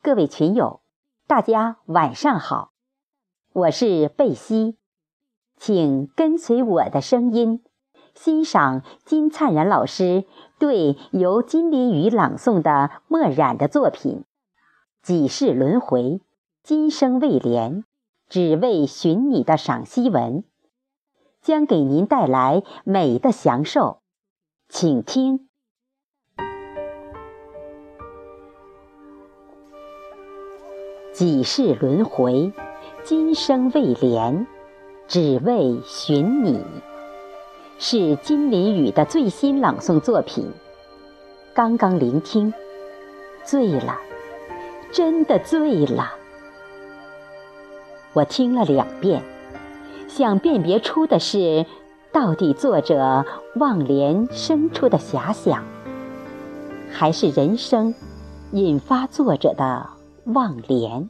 各位群友，大家晚上好，我是贝西，请跟随我的声音，欣赏金灿然老师对由金林雨朗诵的墨染的作品《几世轮回，今生未连，只为寻你》的赏析文，将给您带来美的享受，请听。几世轮回，今生未连，只为寻你。是金林雨的最新朗诵作品。刚刚聆听，醉了，真的醉了。我听了两遍，想辨别出的是，到底作者忘莲生出的遐想，还是人生引发作者的。忘莲，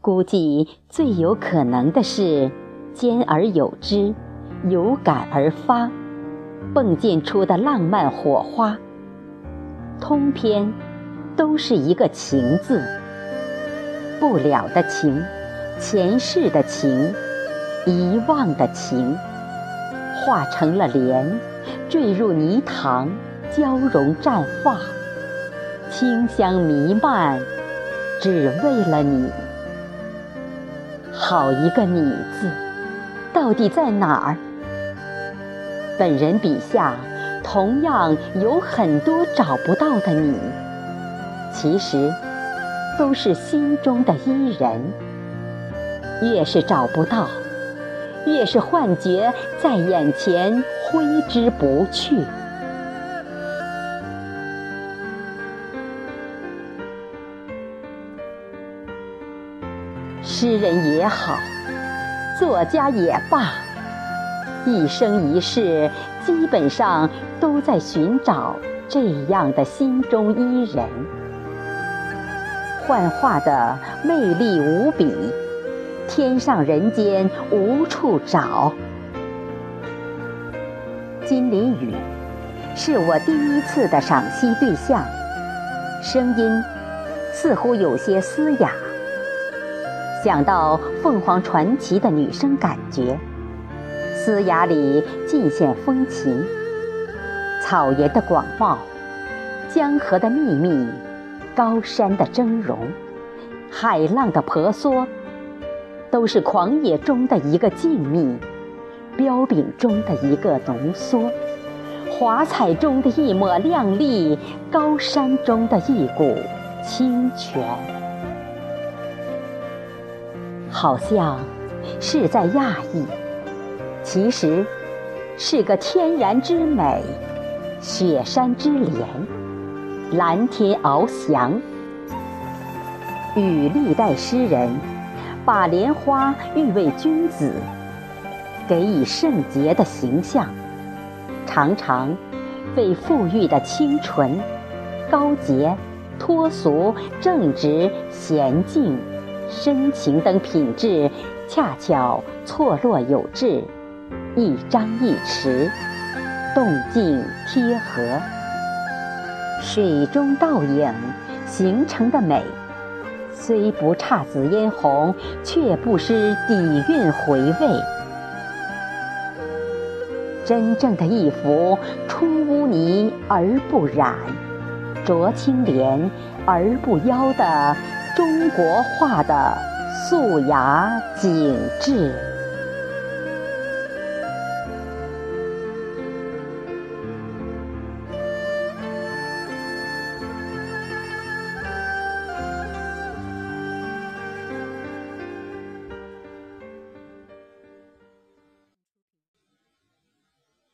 估计最有可能的是兼而有之，有感而发，迸溅出的浪漫火花。通篇都是一个情字，不了的情，前世的情，遗忘的情，化成了莲，坠入泥塘，交融绽放。清香弥漫，只为了你。好一个你字，到底在哪儿？本人笔下同样有很多找不到的你，其实都是心中的伊人。越是找不到，越是幻觉在眼前挥之不去。诗人也好，作家也罢，一生一世基本上都在寻找这样的心中伊人。幻化的魅力无比，天上人间无处找。金林雨是我第一次的赏析对象，声音似乎有些嘶哑。想到凤凰传奇的女声感觉，嘶哑里尽显风情。草原的广袤，江河的秘密，高山的峥嵘，海浪的婆娑，都是狂野中的一个静谧，彪炳中的一个浓缩，华彩中的一抹亮丽，高山中的一股清泉。好像是在讶异，其实是个天然之美，雪山之莲，蓝天翱翔。与历代诗人把莲花誉为君子，给予圣洁的形象，常常被赋予的清纯、高洁、脱俗、正直、娴静。深情等品质恰巧错落有致，一张一弛，动静贴合。水中倒影形成的美，虽不姹紫嫣红，却不失底蕴回味。真正的一幅出污泥而不染，濯清涟而不妖的。中国画的素雅景致。